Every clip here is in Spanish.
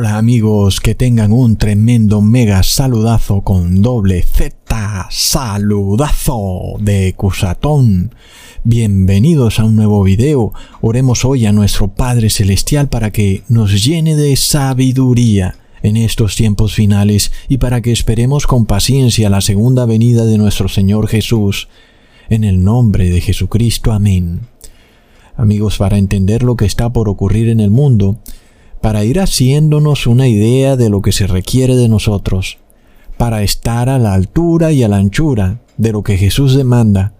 Hola amigos, que tengan un tremendo mega saludazo con doble Z, saludazo de Cusatón. Bienvenidos a un nuevo video. Oremos hoy a nuestro Padre Celestial para que nos llene de sabiduría en estos tiempos finales y para que esperemos con paciencia la segunda venida de nuestro Señor Jesús. En el nombre de Jesucristo, amén. Amigos, para entender lo que está por ocurrir en el mundo, para ir haciéndonos una idea de lo que se requiere de nosotros, para estar a la altura y a la anchura de lo que Jesús demanda,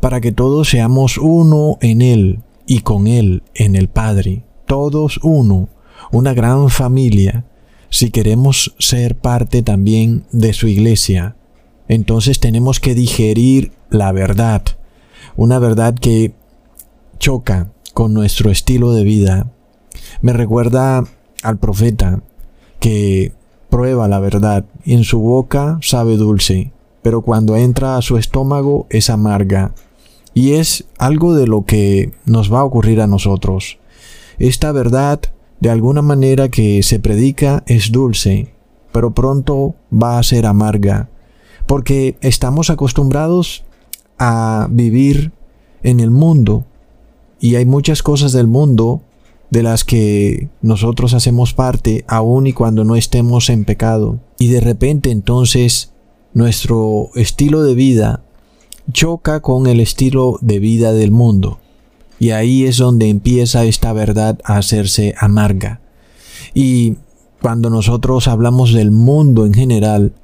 para que todos seamos uno en Él y con Él en el Padre, todos uno, una gran familia, si queremos ser parte también de su iglesia. Entonces tenemos que digerir la verdad, una verdad que choca con nuestro estilo de vida, me recuerda al profeta que prueba la verdad y en su boca sabe dulce, pero cuando entra a su estómago es amarga. Y es algo de lo que nos va a ocurrir a nosotros. Esta verdad, de alguna manera que se predica, es dulce, pero pronto va a ser amarga, porque estamos acostumbrados a vivir en el mundo, y hay muchas cosas del mundo de las que nosotros hacemos parte aun y cuando no estemos en pecado. Y de repente entonces nuestro estilo de vida choca con el estilo de vida del mundo. Y ahí es donde empieza esta verdad a hacerse amarga. Y cuando nosotros hablamos del mundo en general,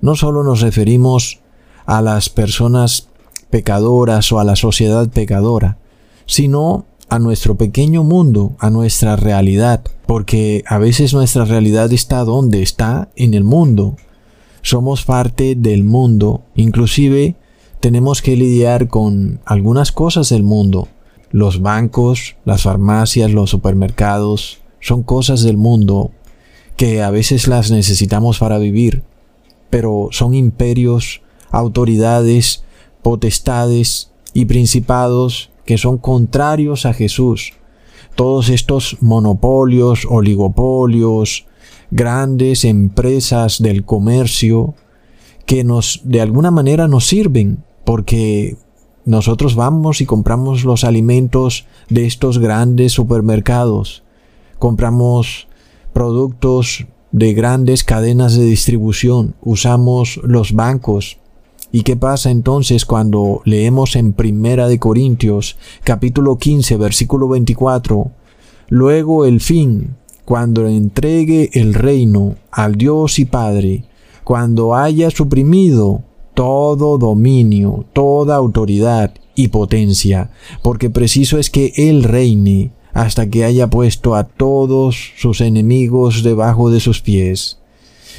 no solo nos referimos a las personas pecadoras o a la sociedad pecadora, sino a nuestro pequeño mundo, a nuestra realidad, porque a veces nuestra realidad está donde está en el mundo. Somos parte del mundo, inclusive tenemos que lidiar con algunas cosas del mundo. Los bancos, las farmacias, los supermercados, son cosas del mundo que a veces las necesitamos para vivir, pero son imperios, autoridades, potestades y principados que son contrarios a Jesús. Todos estos monopolios, oligopolios, grandes empresas del comercio que nos de alguna manera nos sirven porque nosotros vamos y compramos los alimentos de estos grandes supermercados. Compramos productos de grandes cadenas de distribución, usamos los bancos, ¿Y qué pasa entonces cuando leemos en Primera de Corintios, capítulo 15, versículo 24? Luego el fin, cuando entregue el reino al Dios y Padre, cuando haya suprimido todo dominio, toda autoridad y potencia, porque preciso es que Él reine hasta que haya puesto a todos sus enemigos debajo de sus pies.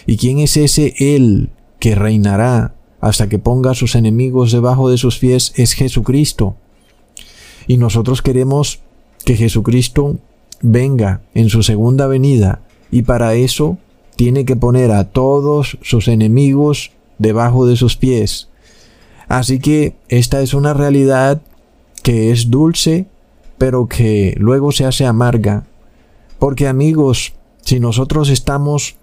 ¿Y quién es ese Él que reinará hasta que ponga a sus enemigos debajo de sus pies es Jesucristo. Y nosotros queremos que Jesucristo venga en su segunda venida y para eso tiene que poner a todos sus enemigos debajo de sus pies. Así que esta es una realidad que es dulce, pero que luego se hace amarga. Porque amigos, si nosotros estamos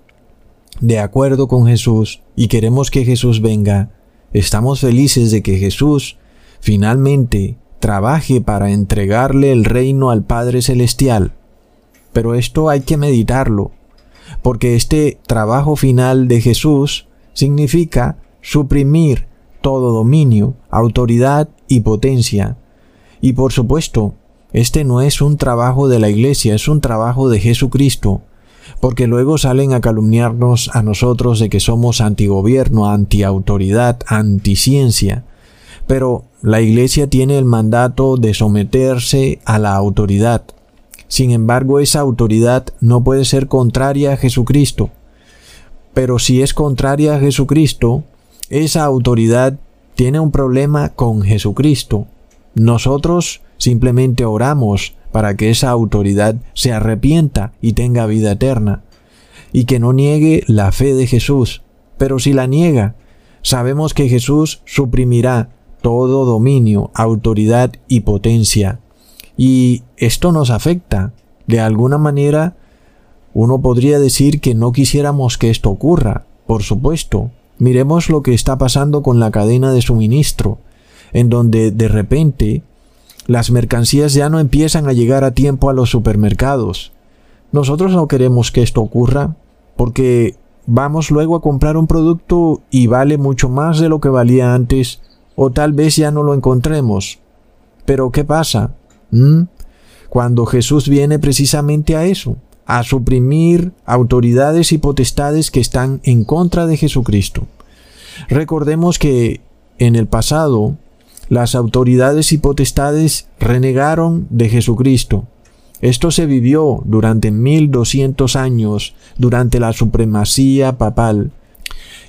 de acuerdo con Jesús y queremos que Jesús venga, estamos felices de que Jesús finalmente trabaje para entregarle el reino al Padre Celestial. Pero esto hay que meditarlo, porque este trabajo final de Jesús significa suprimir todo dominio, autoridad y potencia. Y por supuesto, este no es un trabajo de la Iglesia, es un trabajo de Jesucristo, porque luego salen a calumniarnos a nosotros de que somos antigobierno, antiautoridad, anticiencia. Pero la Iglesia tiene el mandato de someterse a la autoridad. Sin embargo, esa autoridad no puede ser contraria a Jesucristo. Pero si es contraria a Jesucristo, esa autoridad tiene un problema con Jesucristo. Nosotros simplemente oramos para que esa autoridad se arrepienta y tenga vida eterna, y que no niegue la fe de Jesús. Pero si la niega, sabemos que Jesús suprimirá todo dominio, autoridad y potencia. Y esto nos afecta. De alguna manera, Uno podría decir que no quisiéramos que esto ocurra, por supuesto. Miremos lo que está pasando con la cadena de suministro, en donde de repente las mercancías ya no empiezan a llegar a tiempo a los supermercados. Nosotros no queremos que esto ocurra porque vamos luego a comprar un producto y vale mucho más de lo que valía antes o tal vez ya no lo encontremos. Pero ¿qué pasa? ¿Mm? Cuando Jesús viene precisamente a eso, a suprimir autoridades y potestades que están en contra de Jesucristo. Recordemos que en el pasado las autoridades y potestades renegaron de Jesucristo. Esto se vivió durante 1200 años, durante la supremacía papal,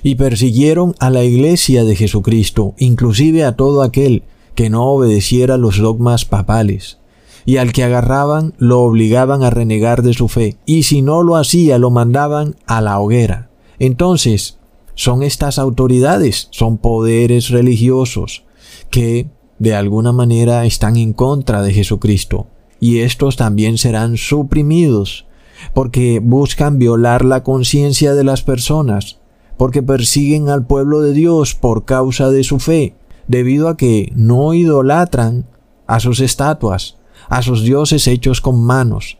y persiguieron a la iglesia de Jesucristo, inclusive a todo aquel que no obedeciera los dogmas papales, y al que agarraban lo obligaban a renegar de su fe, y si no lo hacía lo mandaban a la hoguera. Entonces, son estas autoridades, son poderes religiosos, que de alguna manera están en contra de Jesucristo, y estos también serán suprimidos, porque buscan violar la conciencia de las personas, porque persiguen al pueblo de Dios por causa de su fe, debido a que no idolatran a sus estatuas, a sus dioses hechos con manos.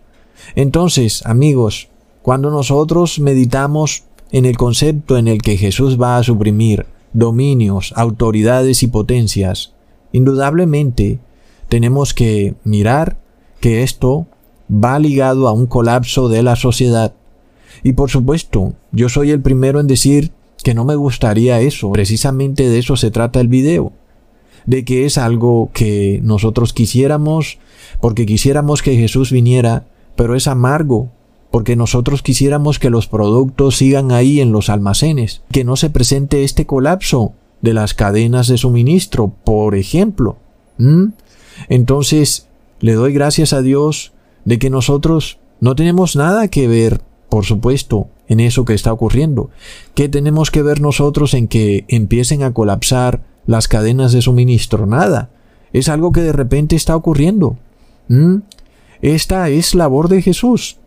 Entonces, amigos, cuando nosotros meditamos en el concepto en el que Jesús va a suprimir dominios, autoridades y potencias, indudablemente tenemos que mirar que esto va ligado a un colapso de la sociedad. Y por supuesto, yo soy el primero en decir que no me gustaría eso. Precisamente de eso se trata el video. De que es algo que nosotros quisiéramos, porque quisiéramos que Jesús viniera, pero es amargo, porque nosotros quisiéramos que los productos sigan ahí en los almacenes, que no se presente este colapso de las cadenas de suministro, por ejemplo. Entonces, le doy gracias a Dios de que nosotros no tenemos nada que ver, por supuesto, en eso que está ocurriendo. ¿Qué tenemos que ver nosotros en que empiecen a colapsar las cadenas de suministro? Nada. Es algo que de repente está ocurriendo. Esta es labor de Jesús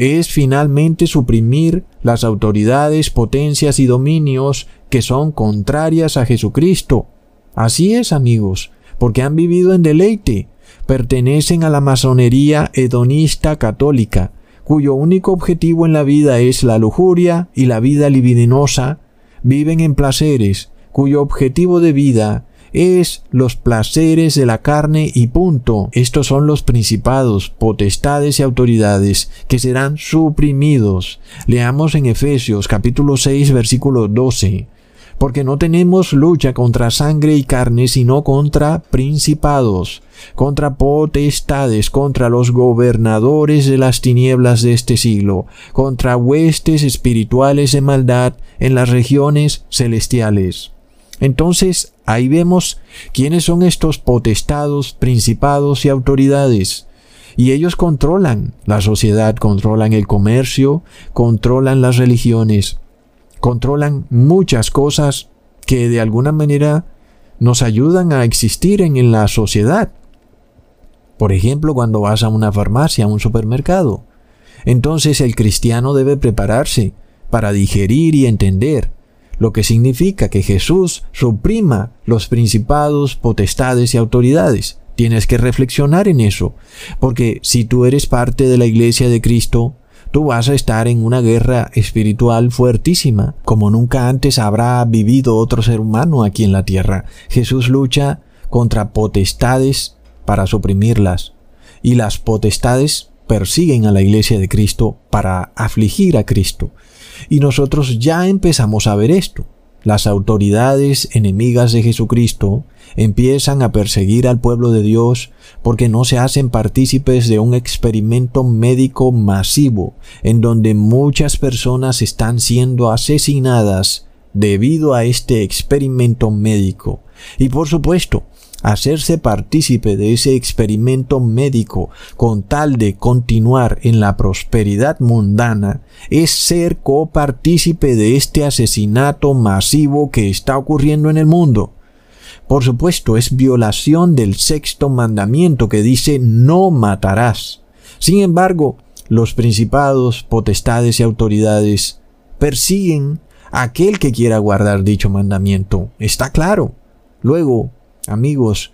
es finalmente suprimir las autoridades, potencias y dominios que son contrarias a Jesucristo. Así es, amigos, porque han vivido en deleite, pertenecen a la masonería hedonista católica, cuyo único objetivo en la vida es la lujuria y la vida libidinosa, viven en placeres, cuyo objetivo de vida es los placeres de la carne y punto. Estos son los principados, potestades y autoridades que serán suprimidos. Leamos en Efesios capítulo 6 versículo 12. Porque no tenemos lucha contra sangre y carne, sino contra principados, contra potestades, contra los gobernadores de las tinieblas de este siglo, contra huestes espirituales de maldad en las regiones celestiales. Entonces ahí vemos quiénes son estos potestados, principados y autoridades. Y ellos controlan la sociedad, controlan el comercio, controlan las religiones, controlan muchas cosas que de alguna manera nos ayudan a existir en, la sociedad. Por ejemplo, cuando vas a una farmacia, a un supermercado. Entonces el cristiano debe prepararse para digerir y entender lo que significa que Jesús suprima los principados, potestades y autoridades. Tienes que reflexionar en eso, porque si tú eres parte de la iglesia de Cristo, tú vas a estar en una guerra espiritual fuertísima, como nunca antes habrá vivido otro ser humano aquí en la tierra. Jesús lucha contra potestades para suprimirlas, y las potestades persiguen a la iglesia de Cristo para afligir a Cristo. Y nosotros ya empezamos a ver esto. Las autoridades enemigas de Jesucristo empiezan a perseguir al pueblo de Dios porque no se hacen partícipes de un experimento médico masivo en donde muchas personas están siendo asesinadas debido a este experimento médico. Y por supuesto, hacerse partícipe de ese experimento médico con tal de continuar en la prosperidad mundana es ser copartícipe de este asesinato masivo que está ocurriendo en el mundo. Por supuesto, es violación del sexto mandamiento que dice no matarás. Sin embargo, los principados, potestades y autoridades persiguen a aquel que quiera guardar dicho mandamiento. Está claro. Luego, amigos,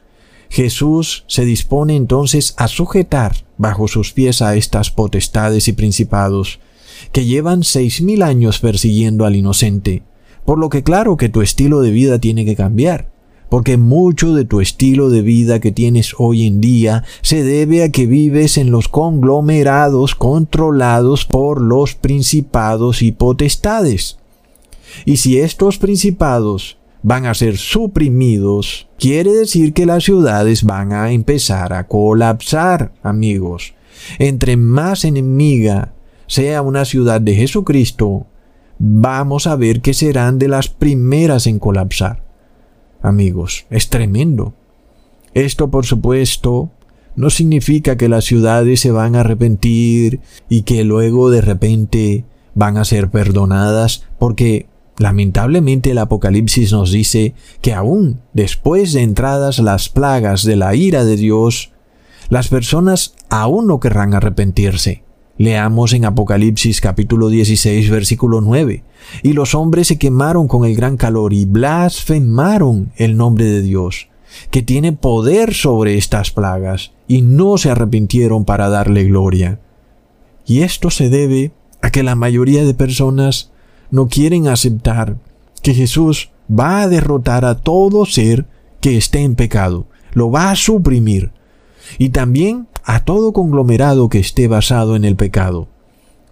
Jesús se dispone entonces a sujetar bajo sus pies a estas potestades y principados, que llevan seis mil años persiguiendo al inocente, por lo que claro que tu estilo de vida tiene que cambiar, porque mucho de tu estilo de vida que tienes hoy en día se debe a que vives en los conglomerados controlados por los principados y potestades. Y si estos principados van a ser suprimidos, quiere decir que las ciudades van a empezar a colapsar, amigos. Entre más enemiga sea una ciudad de Jesucristo, vamos a ver que serán de las primeras en colapsar. Amigos, es tremendo. Esto, por supuesto, no significa que las ciudades se van a arrepentir y que luego de repente van a ser perdonadas, porque Lamentablemente el Apocalipsis nos dice que aún después de entradas las plagas de la ira de Dios, las personas aún no querrán arrepentirse. Leamos en Apocalipsis capítulo 16 versículo 9. Y los hombres se quemaron con el gran calor y blasfemaron el nombre de Dios, que tiene poder sobre estas plagas, y no se arrepintieron para darle gloria. Y esto se debe a que la mayoría de personas no quieren aceptar que Jesús va a derrotar a todo ser que esté en pecado, lo va a suprimir, y también a todo conglomerado que esté basado en el pecado.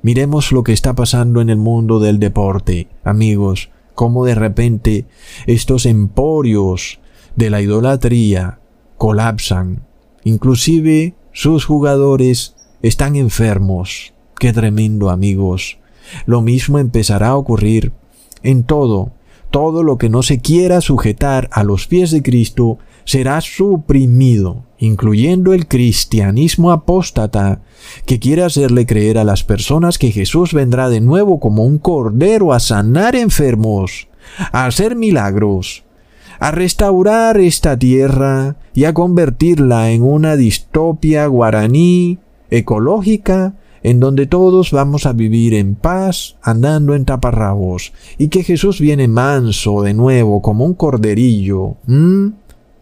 Miremos lo que está pasando en el mundo del deporte, amigos, cómo de repente estos emporios de la idolatría colapsan, inclusive sus jugadores están enfermos. Qué tremendo, amigos. Lo mismo empezará a ocurrir en todo. Todo lo que no se quiera sujetar a los pies de Cristo será suprimido, incluyendo el cristianismo apóstata, que quiere hacerle creer a las personas que Jesús vendrá de nuevo como un cordero a sanar enfermos, a hacer milagros, a restaurar esta tierra y a convertirla en una distopia guaraní ecológica en donde todos vamos a vivir en paz, andando en taparrabos, y que Jesús viene manso de nuevo como un corderillo.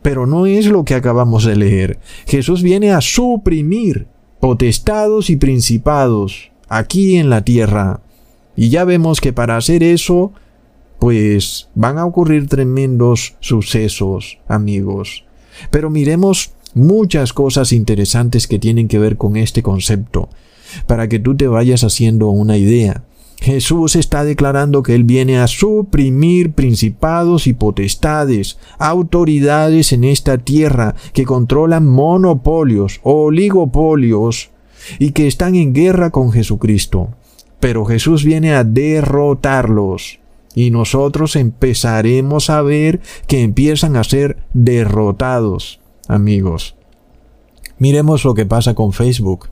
Pero no es lo que acabamos de leer. Jesús viene a suprimir potestados y principados aquí en la tierra. Y ya vemos que para hacer eso, pues van a ocurrir tremendos sucesos, amigos. Pero miremos muchas cosas interesantes que tienen que ver con este concepto para que tú te vayas haciendo una idea. Jesús está declarando que Él viene a suprimir principados y potestades, autoridades en esta tierra que controlan monopolios, oligopolios y que están en guerra con Jesucristo. Pero Jesús viene a derrotarlos y nosotros empezaremos a ver que empiezan a ser derrotados, amigos. Miremos lo que pasa con Facebook.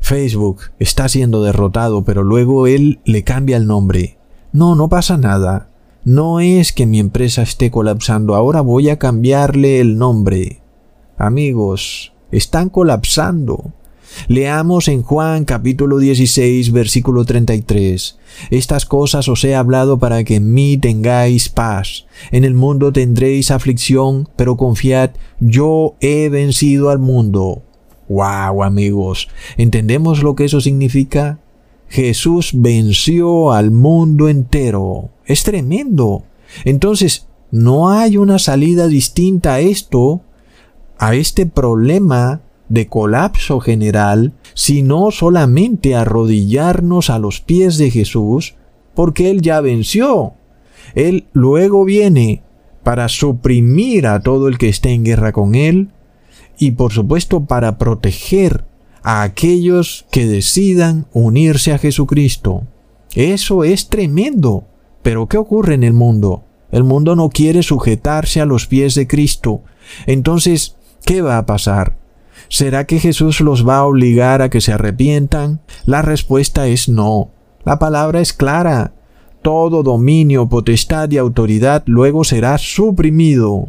Facebook está siendo derrotado, pero luego él le cambia el nombre. No, no pasa nada. No es que mi empresa esté colapsando, ahora voy a cambiarle el nombre. Amigos, están colapsando. Leamos en Juan capítulo 16 versículo 33. Estas cosas os he hablado para que en mí tengáis paz. En el mundo tendréis aflicción, pero confiad, yo he vencido al mundo. Wow, amigos, ¿entendemos lo que eso significa? Jesús venció al mundo entero. Es tremendo. Entonces, no hay una salida distinta a esto, a este problema de colapso general, sino solamente arrodillarnos a los pies de Jesús, porque Él ya venció. Él luego viene para suprimir a todo el que esté en guerra con Él, y por supuesto para proteger a aquellos que decidan unirse a Jesucristo. Eso es tremendo. Pero ¿qué ocurre en el mundo? El mundo no quiere sujetarse a los pies de Cristo. Entonces, ¿qué va a pasar? ¿Será que Jesús los va a obligar a que se arrepientan? La respuesta es no. La palabra es clara. Todo dominio, potestad y autoridad luego será suprimido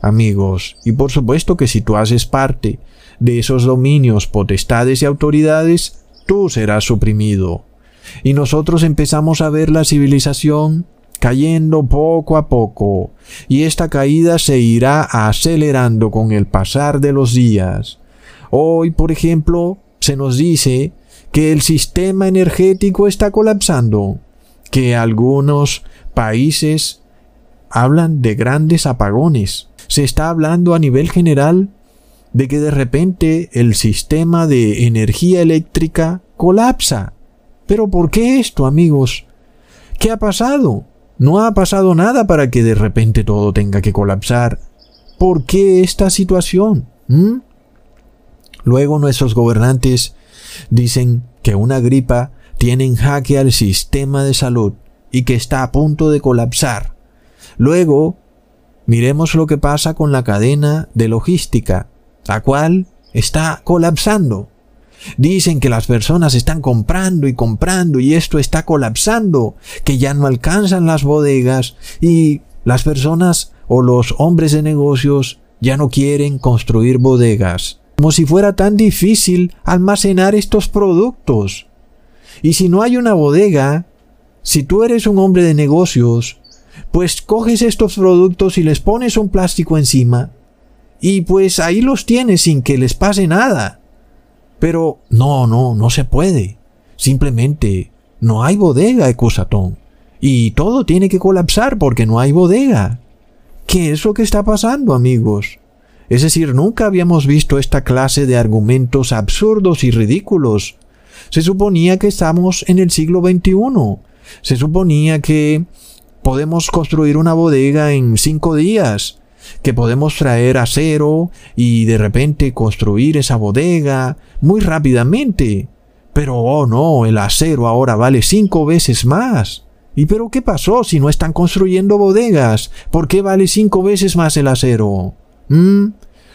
amigos. Y por supuesto que si tú haces parte de esos dominios, potestades y autoridades, tú serás suprimido. Y nosotros empezamos a ver la civilización cayendo poco a poco, y esta caída se irá acelerando con el pasar de los días. Hoy, por ejemplo, se nos dice que el sistema energético está colapsando, que algunos países hablan de grandes apagones. Se está hablando a nivel general de que de repente el sistema de energía eléctrica colapsa. Pero ¿por qué esto, amigos? ¿Qué ha pasado? No ha pasado nada para que de repente todo tenga que colapsar. ¿Por qué esta situación? ¿Mm? Luego nuestros gobernantes dicen que una gripa tiene en jaque al sistema de salud y que está a punto de colapsar. Luego, miremos lo que pasa con la cadena de logística, la cual está colapsando. Dicen que las personas están comprando y comprando y esto está colapsando, que ya no alcanzan las bodegas y las personas o los hombres de negocios ya no quieren construir bodegas. Como si fuera tan difícil almacenar estos productos. Y si no hay una bodega, si tú eres un hombre de negocios, pues coges estos productos y les pones un plástico encima y pues ahí los tienes sin que les pase nada. Pero no, no, no se puede. Simplemente no hay bodega, Ecusatón. Y todo tiene que colapsar porque no hay bodega. ¿Qué es lo que está pasando, amigos? Es decir, nunca habíamos visto esta clase de argumentos absurdos y ridículos. Se suponía que estamos en el siglo XXI. Se suponía que podemos construir una bodega en cinco días que podemos traer acero y de repente construir esa bodega muy rápidamente. Pero oh no, el acero ahora vale cinco veces más. ¿Y pero qué pasó si no están construyendo bodegas? ¿Por qué vale cinco veces más el acero? ¿Mm?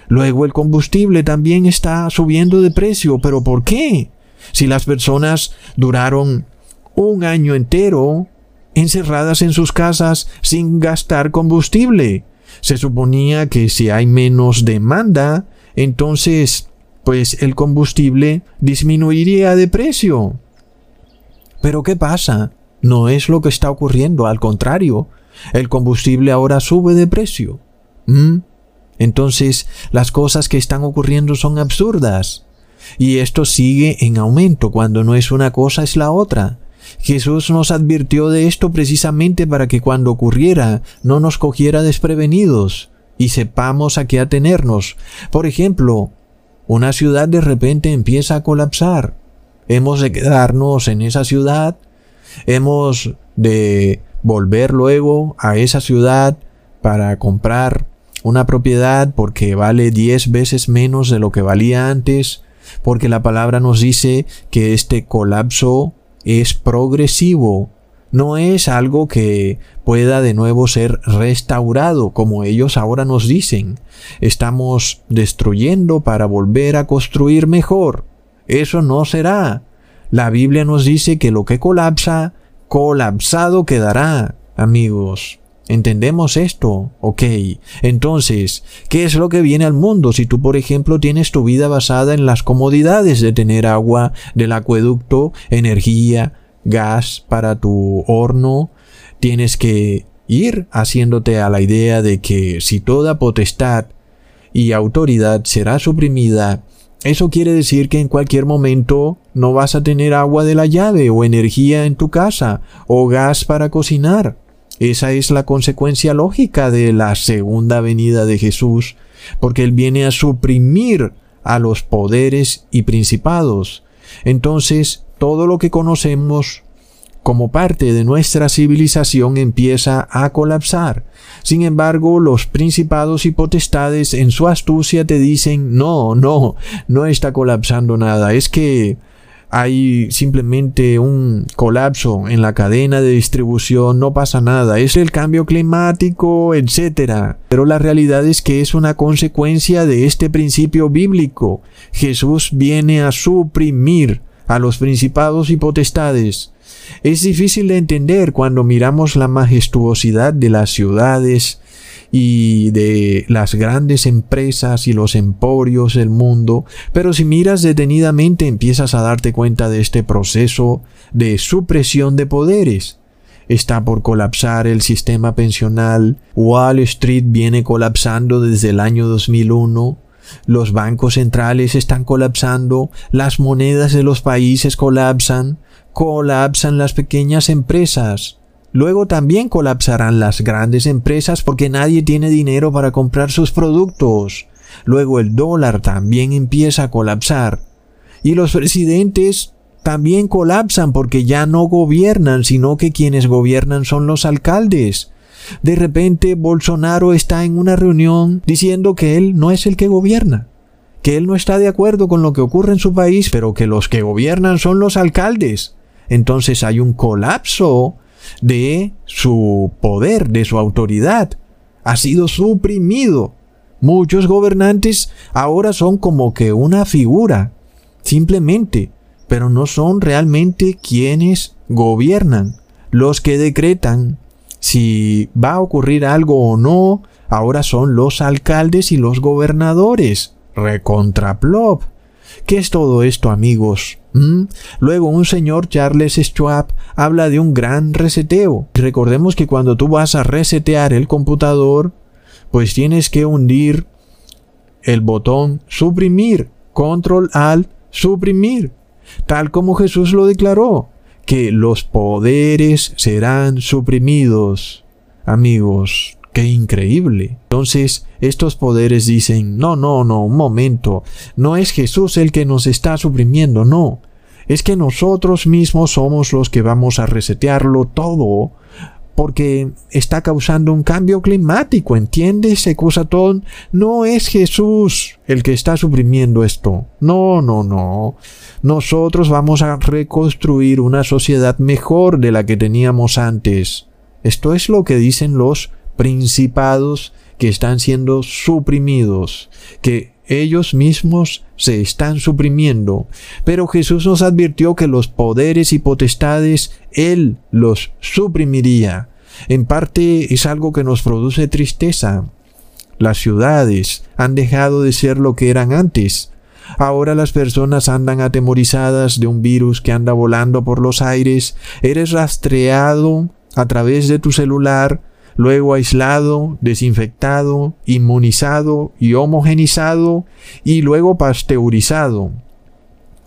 Luego el combustible también está subiendo de precio, pero ¿por qué? Si las personas duraron un año entero encerradas en sus casas sin gastar combustible, se suponía que si hay menos demanda, entonces pues el combustible disminuiría de precio. Pero ¿qué pasa? No es lo que está ocurriendo, al contrario, el combustible ahora sube de precio. ¿Mm? Entonces las cosas que están ocurriendo son absurdas. Y esto sigue en aumento cuando no es una cosa es la otra. Jesús nos advirtió de esto precisamente para que cuando ocurriera no nos cogiera desprevenidos y sepamos a qué atenernos. Por ejemplo, una ciudad de repente empieza a colapsar. Hemos de quedarnos en esa ciudad. Hemos de volver luego a esa ciudad para comprar una propiedad porque vale diez veces menos de lo que valía antes, porque la palabra nos dice que este colapso es progresivo, no es algo que pueda de nuevo ser restaurado, como ellos ahora nos dicen. Estamos destruyendo para volver a construir mejor. Eso no será. La Biblia nos dice que lo que colapsa, colapsado quedará, amigos. ¿Entendemos esto? Ok. Entonces, ¿qué es lo que viene al mundo si tú, por ejemplo, tienes tu vida basada en las comodidades de tener agua del acueducto, energía, gas para tu horno? Tienes que ir haciéndote a la idea de que si toda potestad y autoridad será suprimida, eso quiere decir que en cualquier momento no vas a tener agua de la llave o energía en tu casa o gas para cocinar. Esa es la consecuencia lógica de la segunda venida de Jesús, porque Él viene a suprimir a los poderes y principados. Entonces, todo lo que conocemos como parte de nuestra civilización empieza a colapsar. Sin embargo, los principados y potestades en su astucia te dicen, no, no, no está colapsando nada, es que hay simplemente un colapso en la cadena de distribución, no pasa nada, es el cambio climático, etc. Pero la realidad es que es una consecuencia de este principio bíblico. Jesús viene a suprimir a los principados y potestades. Es difícil de entender cuando miramos la majestuosidad de las ciudades y de las grandes empresas y los emporios del mundo, pero si miras detenidamente empiezas a darte cuenta de este proceso de supresión de poderes. Está por colapsar el sistema pensional, Wall Street viene colapsando desde el año 2001, los bancos centrales están colapsando, las monedas de los países colapsan, colapsan las pequeñas empresas. Luego también colapsarán las grandes empresas porque nadie tiene dinero para comprar sus productos. Luego el dólar también empieza a colapsar. Y los presidentes también colapsan porque ya no gobiernan, sino que quienes gobiernan son los alcaldes. De repente Bolsonaro está en una reunión diciendo que él no es el que gobierna, que él no está de acuerdo con lo que ocurre en su país, pero que los que gobiernan son los alcaldes. Entonces hay un colapso de su poder, de su autoridad. Ha sido suprimido. Muchos gobernantes ahora son como que una figura, simplemente, pero no son realmente quienes gobiernan, los que decretan si va a ocurrir algo o no, ahora son los alcaldes y los gobernadores. Recontraplop. ¿Qué es todo esto, amigos? ¿Mm? Luego un señor Charles Schwab habla de un gran reseteo. Recordemos que cuando tú vas a resetear el computador, pues tienes que hundir el botón suprimir, control alt, suprimir, tal como Jesús lo declaró, que los poderes serán suprimidos. Amigos, qué increíble. Entonces, estos poderes dicen, no, no, no, un momento, no es Jesús el que nos está suprimiendo, no, es que nosotros mismos somos los que vamos a resetearlo todo porque está causando un cambio climático, ¿entiendes, Ecusatón? No es Jesús el que está suprimiendo esto. No, no, no. Nosotros vamos a reconstruir una sociedad mejor de la que teníamos antes. Esto es lo que dicen los principados que están siendo suprimidos, que ellos mismos se están suprimiendo. Pero Jesús nos advirtió que los poderes y potestades Él los suprimiría. En parte es algo que nos produce tristeza. Las ciudades han dejado de ser lo que eran antes. Ahora las personas andan atemorizadas de un virus que anda volando por los aires. Eres rastreado a través de tu celular luego aislado, desinfectado, inmunizado y homogenizado y luego pasteurizado,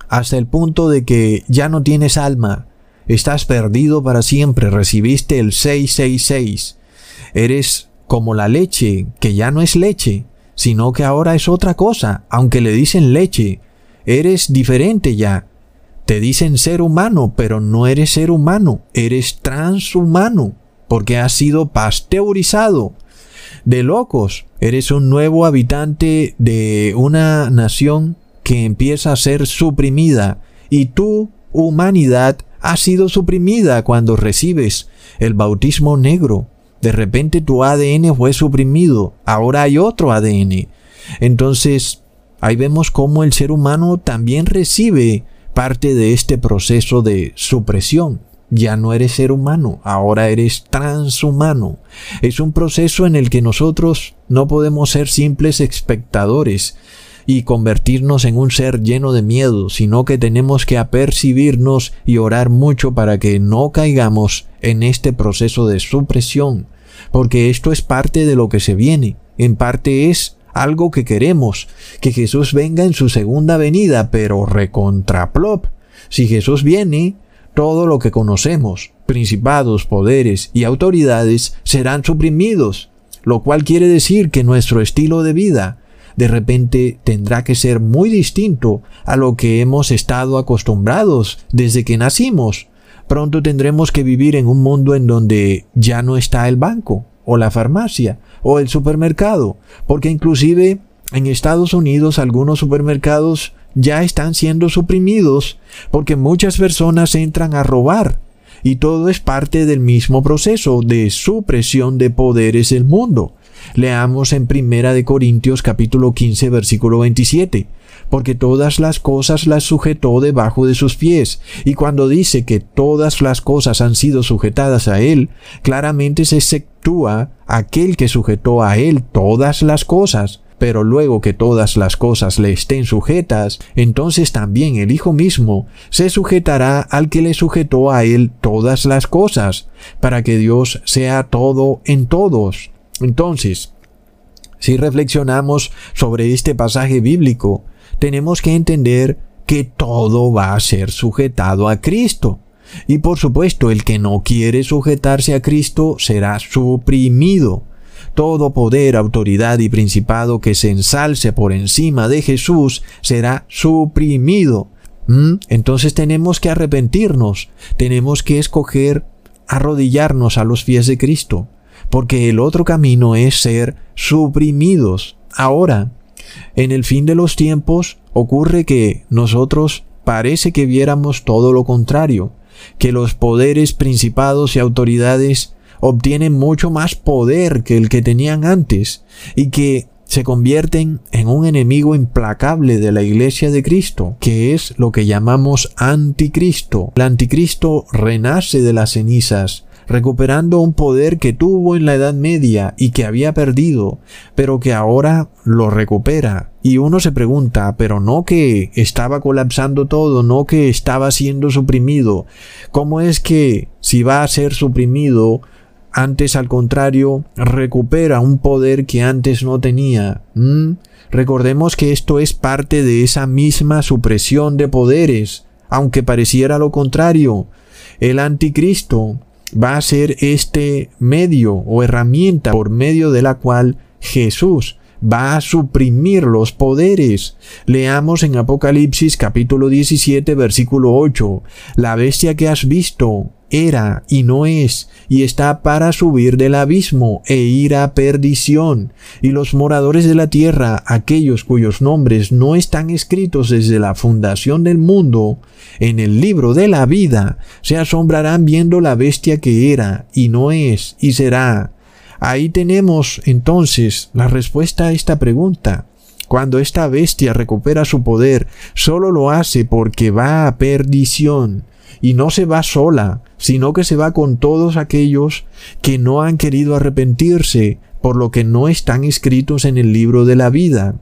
hasta el punto de que ya no tienes alma, estás perdido para siempre, recibiste el 666, eres como la leche, que ya no es leche, sino que ahora es otra cosa, aunque le dicen leche, eres diferente ya. Te dicen ser humano, pero no eres ser humano, eres transhumano porque has sido pasteurizado. De locos, eres un nuevo habitante de una nación que empieza a ser suprimida y tu humanidad ha sido suprimida cuando recibes el bautismo negro. De repente tu ADN fue suprimido, ahora hay otro ADN. Entonces, ahí vemos cómo el ser humano también recibe parte de este proceso de supresión. Ya no eres ser humano, ahora eres transhumano. Es un proceso en el que nosotros no podemos ser simples espectadores y convertirnos en un ser lleno de miedo, sino que tenemos que apercibirnos y orar mucho para que no caigamos en este proceso de supresión, porque esto es parte de lo que se viene, en parte es algo que queremos, que Jesús venga en su segunda venida, pero recontraplop. Si Jesús viene, todo lo que conocemos, principados, poderes y autoridades serán suprimidos, lo cual quiere decir que nuestro estilo de vida de repente tendrá que ser muy distinto a lo que hemos estado acostumbrados desde que nacimos. Pronto tendremos que vivir en un mundo en donde ya no está el banco, o la farmacia, o el supermercado, porque inclusive en Estados Unidos algunos supermercados ya están siendo suprimidos porque muchas personas entran a robar y todo es parte del mismo proceso de supresión de poderes del mundo. Leamos en Primera de Corintios capítulo 15 versículo 27 porque todas las cosas las sujetó debajo de sus pies. Y cuando dice que todas las cosas han sido sujetadas a él, claramente se exceptúa aquel que sujetó a él todas las cosas. Pero luego que todas las cosas le estén sujetas, entonces también el Hijo mismo se sujetará al que le sujetó a él todas las cosas, para que Dios sea todo en todos. Entonces, si reflexionamos sobre este pasaje bíblico, tenemos que entender que todo va a ser sujetado a Cristo. Y por supuesto, el que no quiere sujetarse a Cristo será suprimido. Todo poder, autoridad y principado que se ensalce por encima de Jesús será suprimido. ¿Mm? Entonces tenemos que arrepentirnos, tenemos que escoger arrodillarnos a los pies de Cristo, porque el otro camino es ser suprimidos. Ahora, en el fin de los tiempos ocurre que nosotros parece que viéramos todo lo contrario, que los poderes, principados y autoridades obtienen mucho más poder que el que tenían antes y que se convierten en un enemigo implacable de la iglesia de Cristo, que es lo que llamamos anticristo. El anticristo renace de las cenizas, recuperando un poder que tuvo en la Edad Media y que había perdido, pero que ahora lo recupera. Y uno se pregunta, pero no que estaba colapsando todo, no que estaba siendo suprimido. ¿Cómo es que si va a ser suprimido, antes al contrario, recupera un poder que antes no tenía? Recordemos que esto es parte de esa misma supresión de poderes, aunque pareciera lo contrario. El anticristo va a ser este medio o herramienta por medio de la cual Jesús va a suprimir los poderes. Leamos en Apocalipsis capítulo 17 versículo 8. La bestia que has visto era y no es, y está para subir del abismo e ir a perdición. Y los moradores de la tierra, aquellos cuyos nombres no están escritos desde la fundación del mundo, en el libro de la vida, se asombrarán viendo la bestia que era y no es y será. Ahí tenemos entonces la respuesta a esta pregunta. Cuando esta bestia recupera su poder, solo lo hace porque va a perdición y no se va sola, sino que se va con todos aquellos que no han querido arrepentirse por lo que no están escritos en el libro de la vida.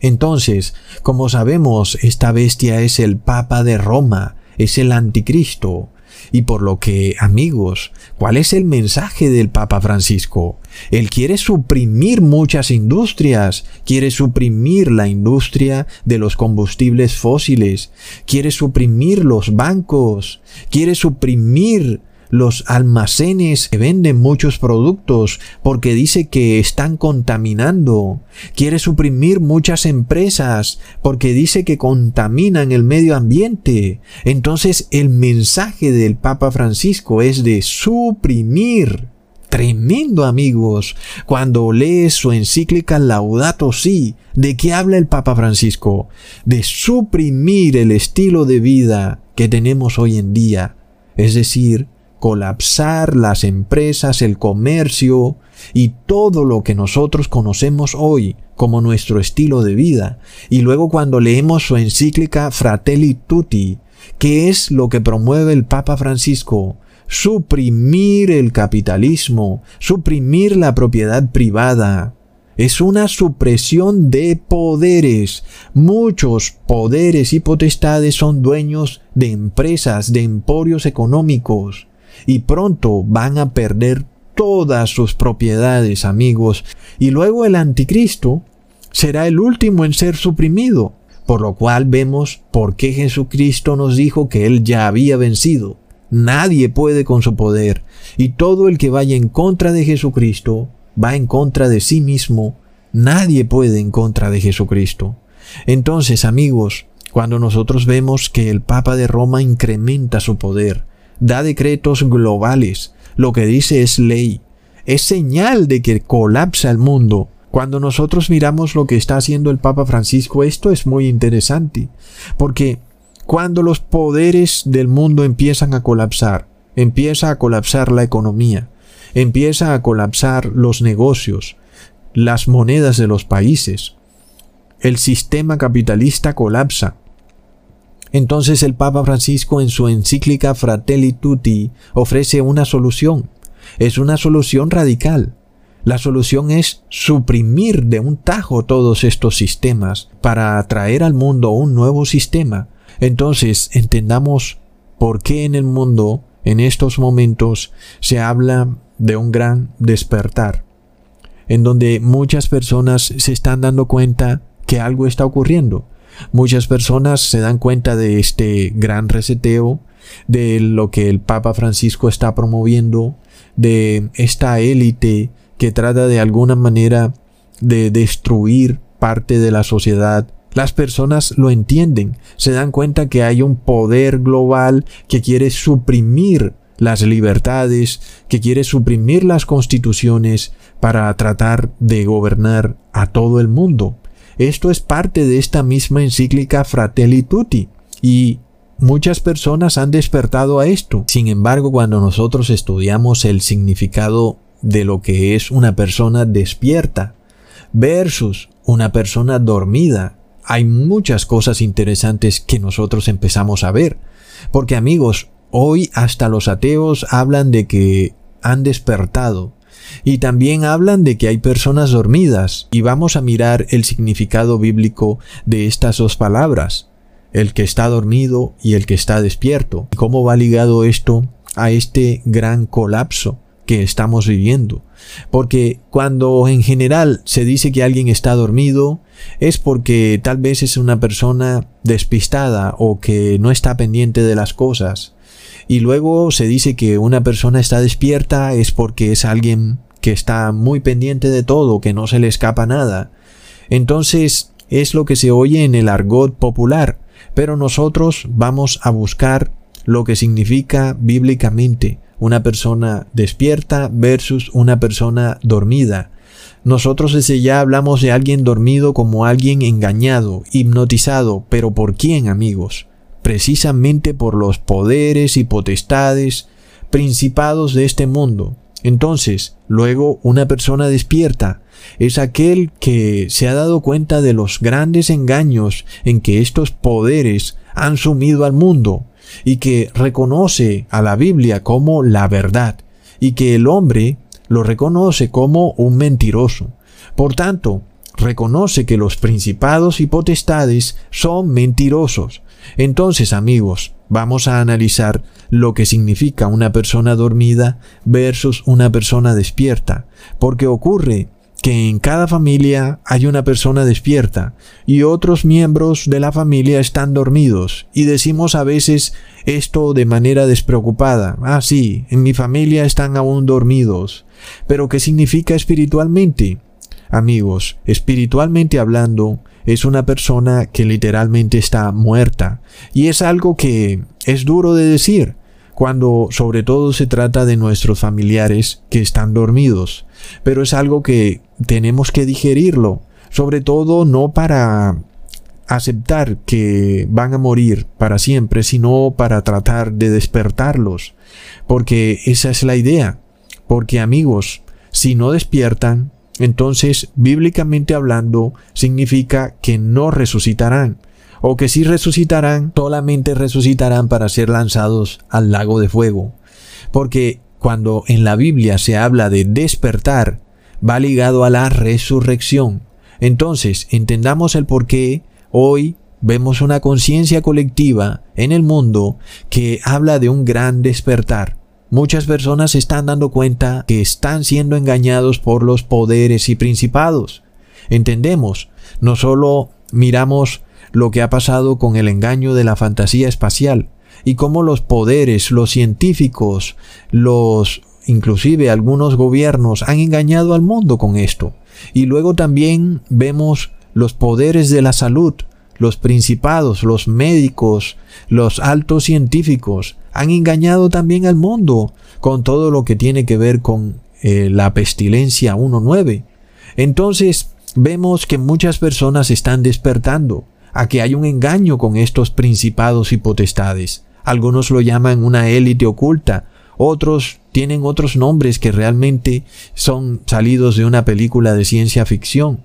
Entonces, como sabemos, esta bestia es el Papa de Roma, es el anticristo, y por lo que, amigos, ¿cuál es el mensaje del Papa Francisco? Él quiere suprimir muchas industrias, quiere suprimir la industria de los combustibles fósiles, quiere suprimir los bancos, quiere suprimir los almacenes que venden muchos productos porque dice que están contaminando. Quiere suprimir muchas empresas porque dice que contaminan el medio ambiente. Entonces el mensaje del Papa Francisco es de suprimir. Tremendo amigos, cuando lees su encíclica Laudato Si, ¿de qué habla el Papa Francisco? De suprimir el estilo de vida que tenemos hoy en día, es decir, colapsar las empresas, el comercio y todo lo que nosotros conocemos hoy como nuestro estilo de vida. Y luego cuando leemos su encíclica Fratelli Tutti, ¿qué es lo que promueve el Papa Francisco? Suprimir el capitalismo, suprimir la propiedad privada, es una supresión de poderes. Muchos poderes y potestades son dueños de empresas, de emporios económicos y pronto van a perder todas sus propiedades, amigos, y luego el anticristo será el último en ser suprimido, por lo cual vemos por qué Jesucristo nos dijo que Él ya había vencido. Nadie puede con su poder, y todo el que vaya en contra de Jesucristo va en contra de sí mismo. Nadie puede en contra de Jesucristo. Entonces, amigos, cuando nosotros vemos que el Papa de Roma incrementa su poder, da decretos globales, lo que dice es ley, es señal de que colapsa el mundo. Cuando nosotros miramos lo que está haciendo el Papa Francisco, esto es muy interesante, porque cuando los poderes del mundo empiezan a colapsar, empieza a colapsar la economía, empieza a colapsar los negocios, las monedas de los países. El sistema capitalista colapsa. Entonces el Papa Francisco en su encíclica Fratelli Tutti ofrece una solución. Es una solución radical. La solución es suprimir de un tajo todos estos sistemas para traer al mundo un nuevo sistema. Entonces entendamos por qué en el mundo en estos momentos se habla de un gran despertar, en donde muchas personas se están dando cuenta que algo está ocurriendo. Muchas personas se dan cuenta de este gran reseteo, de lo que el Papa Francisco está promoviendo, de esta élite que trata de alguna manera de destruir parte de la sociedad. Las personas lo entienden, se dan cuenta que hay un poder global que quiere suprimir las libertades, que quiere suprimir las constituciones para tratar de gobernar a todo el mundo. Esto es parte de esta misma encíclica Fratelli Tutti y muchas personas han despertado a esto. Sin embargo, cuando nosotros estudiamos el significado de lo que es una persona despierta versus una persona dormida, hay muchas cosas interesantes que nosotros empezamos a ver. Porque amigos, hoy hasta los ateos hablan de que han despertado y también hablan de que hay personas dormidas y vamos a mirar el significado bíblico de estas dos palabras, el que está dormido y el que está despierto. ¿Cómo va ligado esto a este gran colapso que estamos viviendo? Porque cuando en general se dice que alguien está dormido, es porque tal vez es una persona despistada o que no está pendiente de las cosas. Y luego se dice que una persona está despierta es porque es alguien que está muy pendiente de todo, que no se le escapa nada. Entonces es lo que se oye en el argot popular, pero nosotros vamos a buscar lo que significa bíblicamente una persona despierta versus una persona dormida. Nosotros desde ya hablamos de alguien dormido como alguien engañado, hipnotizado, pero ¿por quién amigos? Precisamente por los poderes y potestades, principados de este mundo, entonces, luego una persona despierta es aquel que se ha dado cuenta de los grandes engaños en que estos poderes han sumido al mundo y que reconoce a la Biblia como la verdad y que el hombre lo reconoce como un mentiroso. Por tanto, reconoce que los principados y potestades son mentirosos. Entonces, amigos, vamos a analizar lo que significa una persona dormida versus una persona despierta, porque ocurre que en cada familia hay una persona despierta y otros miembros de la familia están dormidos y decimos a veces esto de manera despreocupada. Ah, sí, en mi familia están aún dormidos. Pero ¿qué significa espiritualmente? Amigos, espiritualmente hablando, es una persona que literalmente está muerta. Y es algo que es duro de decir, cuando sobre todo se trata de nuestros familiares que están dormidos. Pero es algo que tenemos que digerirlo, sobre todo no para aceptar que van a morir para siempre, sino para tratar de despertarlos. Porque esa es la idea. Porque amigos, si no despiertan, entonces, bíblicamente hablando, significa que no resucitarán, o que si resucitarán, solamente resucitarán para ser lanzados al lago de fuego. Porque cuando en la Biblia se habla de despertar, va ligado a la resurrección. Entonces, entendamos el por qué hoy vemos una conciencia colectiva en el mundo que habla de un gran despertar. Muchas personas se están dando cuenta que están siendo engañados por los poderes y principados. Entendemos, no solo miramos lo que ha pasado con el engaño de la fantasía espacial y cómo los poderes, los científicos, los inclusive algunos gobiernos han engañado al mundo con esto. Y luego también vemos los poderes de la salud, los principados, los médicos, los altos científicos, han engañado también al mundo con todo lo que tiene que ver con eh, la pestilencia 1.9. Entonces vemos que muchas personas están despertando a que hay un engaño con estos principados y potestades. Algunos lo llaman una élite oculta, otros tienen otros nombres que realmente son salidos de una película de ciencia ficción.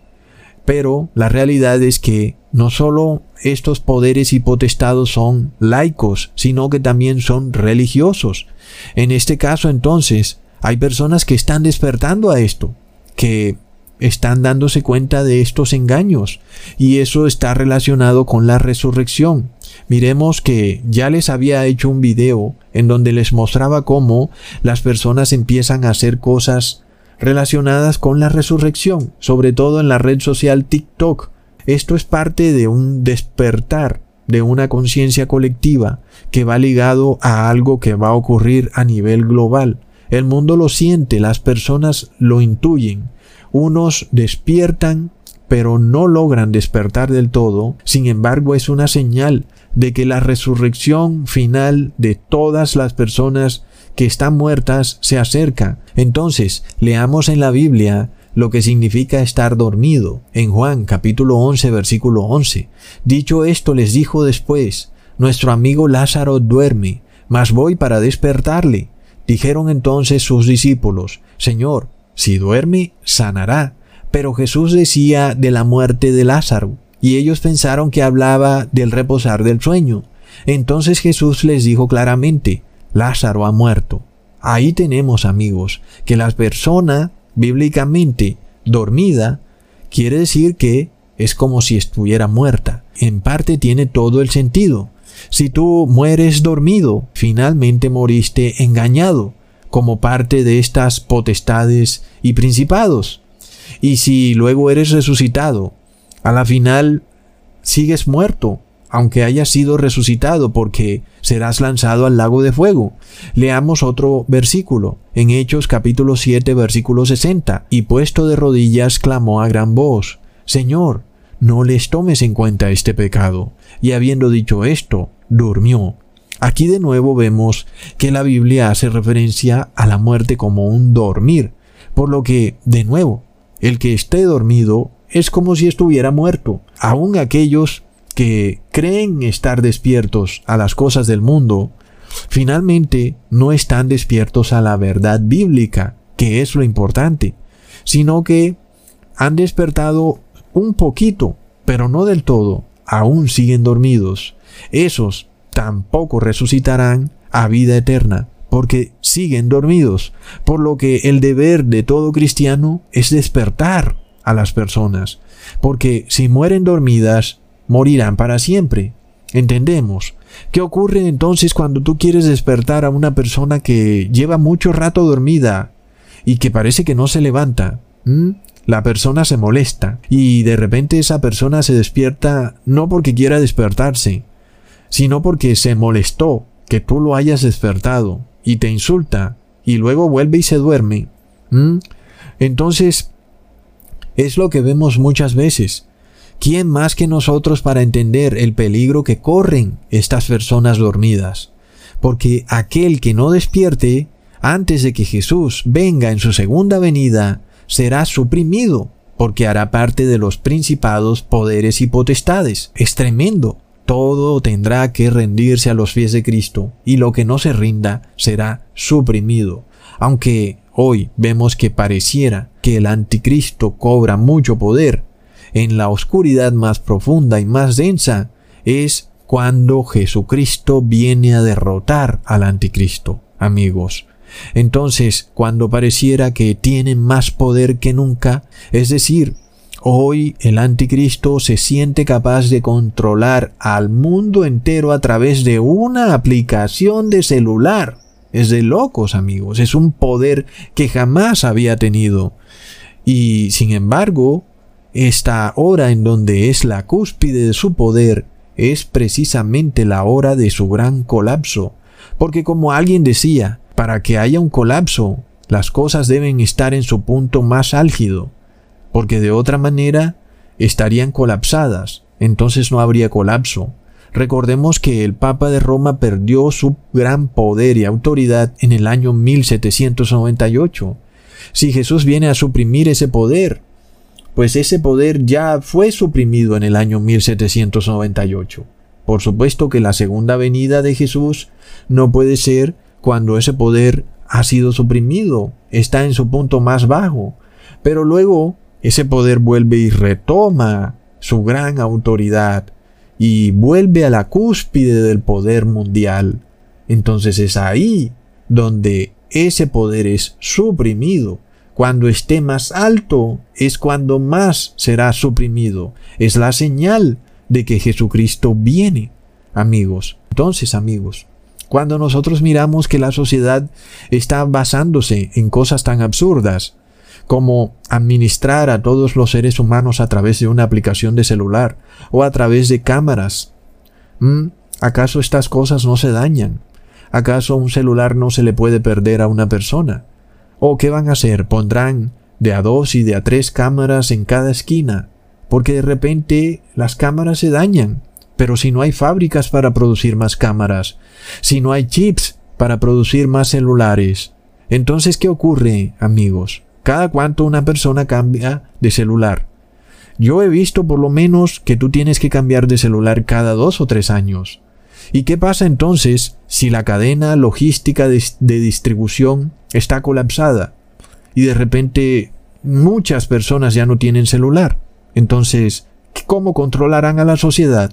Pero la realidad es que no solo estos poderes y potestados son laicos, sino que también son religiosos. En este caso entonces, hay personas que están despertando a esto, que están dándose cuenta de estos engaños, y eso está relacionado con la resurrección. Miremos que ya les había hecho un video en donde les mostraba cómo las personas empiezan a hacer cosas relacionadas con la resurrección, sobre todo en la red social TikTok. Esto es parte de un despertar de una conciencia colectiva que va ligado a algo que va a ocurrir a nivel global. El mundo lo siente, las personas lo intuyen. Unos despiertan, pero no logran despertar del todo. Sin embargo, es una señal de que la resurrección final de todas las personas que están muertas se acerca. Entonces, leamos en la Biblia lo que significa estar dormido. En Juan capítulo 11 versículo 11. Dicho esto les dijo después, Nuestro amigo Lázaro duerme, mas voy para despertarle. Dijeron entonces sus discípulos, Señor, si duerme, sanará. Pero Jesús decía de la muerte de Lázaro, y ellos pensaron que hablaba del reposar del sueño. Entonces Jesús les dijo claramente, Lázaro ha muerto. Ahí tenemos, amigos, que la persona bíblicamente dormida quiere decir que es como si estuviera muerta. En parte tiene todo el sentido. Si tú mueres dormido, finalmente moriste engañado, como parte de estas potestades y principados. Y si luego eres resucitado, a la final sigues muerto, aunque hayas sido resucitado, porque serás lanzado al lago de fuego. Leamos otro versículo, en Hechos capítulo 7, versículo 60, y puesto de rodillas clamó a gran voz, Señor, no les tomes en cuenta este pecado. Y habiendo dicho esto, durmió. Aquí de nuevo vemos que la Biblia hace referencia a la muerte como un dormir, por lo que, de nuevo, el que esté dormido es como si estuviera muerto. Aun aquellos que creen estar despiertos a las cosas del mundo, finalmente no están despiertos a la verdad bíblica, que es lo importante, sino que han despertado un poquito, pero no del todo, aún siguen dormidos. Esos tampoco resucitarán a vida eterna, porque siguen dormidos, por lo que el deber de todo cristiano es despertar a las personas, porque si mueren dormidas, morirán para siempre. Entendemos. ¿Qué ocurre entonces cuando tú quieres despertar a una persona que lleva mucho rato dormida y que parece que no se levanta? ¿Mm? La persona se molesta y de repente esa persona se despierta no porque quiera despertarse, sino porque se molestó que tú lo hayas despertado y te insulta y luego vuelve y se duerme. ¿Mm? Entonces, es lo que vemos muchas veces. ¿Quién más que nosotros para entender el peligro que corren estas personas dormidas? Porque aquel que no despierte antes de que Jesús venga en su segunda venida será suprimido, porque hará parte de los principados, poderes y potestades. Es tremendo. Todo tendrá que rendirse a los pies de Cristo, y lo que no se rinda será suprimido. Aunque hoy vemos que pareciera que el anticristo cobra mucho poder, en la oscuridad más profunda y más densa es cuando Jesucristo viene a derrotar al anticristo, amigos. Entonces, cuando pareciera que tienen más poder que nunca, es decir, hoy el anticristo se siente capaz de controlar al mundo entero a través de una aplicación de celular. Es de locos, amigos, es un poder que jamás había tenido. Y sin embargo, esta hora en donde es la cúspide de su poder es precisamente la hora de su gran colapso, porque como alguien decía, para que haya un colapso, las cosas deben estar en su punto más álgido, porque de otra manera estarían colapsadas, entonces no habría colapso. Recordemos que el Papa de Roma perdió su gran poder y autoridad en el año 1798. Si Jesús viene a suprimir ese poder, pues ese poder ya fue suprimido en el año 1798. Por supuesto que la segunda venida de Jesús no puede ser cuando ese poder ha sido suprimido, está en su punto más bajo, pero luego ese poder vuelve y retoma su gran autoridad y vuelve a la cúspide del poder mundial. Entonces es ahí donde ese poder es suprimido. Cuando esté más alto es cuando más será suprimido. Es la señal de que Jesucristo viene, amigos. Entonces, amigos, cuando nosotros miramos que la sociedad está basándose en cosas tan absurdas como administrar a todos los seres humanos a través de una aplicación de celular o a través de cámaras, ¿acaso estas cosas no se dañan? ¿Acaso un celular no se le puede perder a una persona? ¿O qué van a hacer? ¿Pondrán de a dos y de a tres cámaras en cada esquina? Porque de repente las cámaras se dañan. Pero si no hay fábricas para producir más cámaras, si no hay chips para producir más celulares, entonces ¿qué ocurre, amigos? Cada cuánto una persona cambia de celular. Yo he visto por lo menos que tú tienes que cambiar de celular cada dos o tres años. ¿Y qué pasa entonces si la cadena logística de, distribución está colapsada y de repente muchas personas ya no tienen celular? Entonces, ¿cómo controlarán a la sociedad?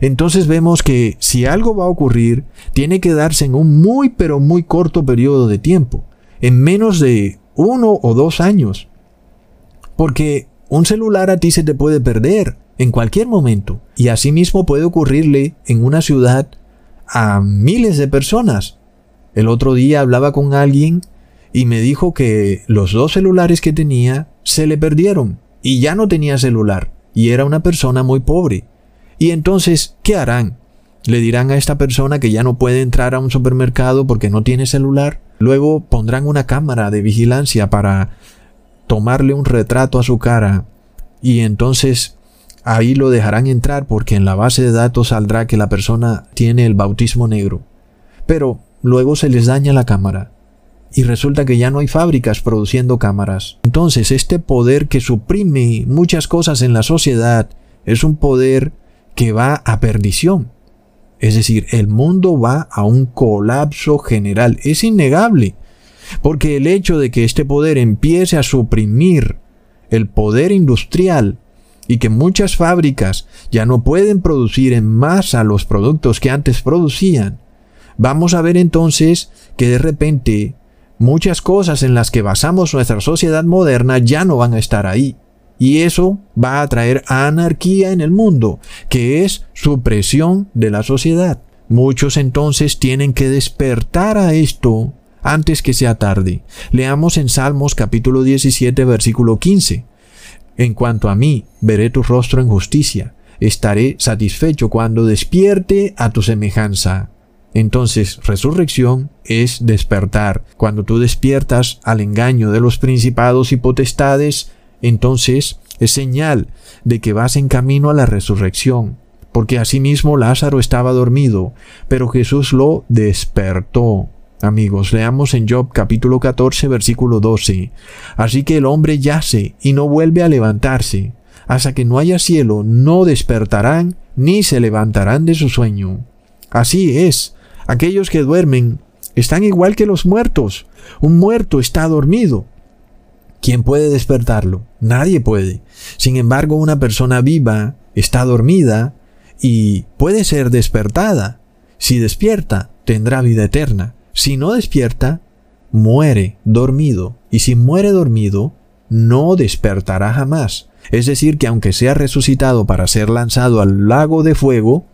Entonces vemos que si algo va a ocurrir, tiene que darse en un muy pero muy corto periodo de tiempo, en menos de uno o dos años. Porque un celular a ti se te puede perder, en cualquier momento. Y asimismo puede ocurrirle en una ciudad a miles de personas. El otro día hablaba con alguien y me dijo que los dos celulares que tenía se le perdieron y ya no tenía celular y era una persona muy pobre. Y entonces, ¿qué harán? Le dirán a esta persona que ya no puede entrar a un supermercado porque no tiene celular. Luego pondrán una cámara de vigilancia para tomarle un retrato a su cara y entonces ahí lo dejarán entrar porque en la base de datos saldrá que la persona tiene el bautismo negro. Pero luego se les daña la cámara y resulta que ya no hay fábricas produciendo cámaras. Entonces este poder que suprime muchas cosas en la sociedad es un poder que va a perdición. Es decir, el mundo va a un colapso general. Es innegable. Porque el hecho de que este poder empiece a suprimir el poder industrial y que muchas fábricas ya no pueden producir en masa los productos que antes producían, vamos a ver entonces que de repente muchas cosas en las que basamos nuestra sociedad moderna ya no van a estar ahí. Y eso va a traer anarquía en el mundo, que es supresión de la sociedad. Muchos entonces tienen que despertar a esto antes que sea tarde. Leamos en Salmos capítulo 17 versículo 15. En cuanto a mí, veré tu rostro en justicia. Estaré satisfecho cuando despierte a tu semejanza. Entonces, resurrección es despertar. Cuando tú despiertas al engaño de los principados y potestades, entonces es señal de que vas en camino a la resurrección. Porque asimismo Lázaro estaba dormido, pero Jesús lo despertó. Amigos, leamos en Job capítulo 14 versículo 12. Así que el hombre yace y no vuelve a levantarse. Hasta que no haya cielo, no despertarán ni se levantarán de su sueño. Así es, aquellos que duermen están igual que los muertos. Un muerto está dormido. ¿Quién puede despertarlo? Nadie puede. Sin embargo, una persona viva está dormida y puede ser despertada. Si despierta, tendrá vida eterna. Si no despierta, muere dormido. Y si muere dormido, no despertará jamás. Es decir, que aunque sea resucitado para ser lanzado al lago de fuego,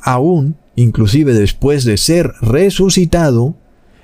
aún, inclusive después de ser resucitado,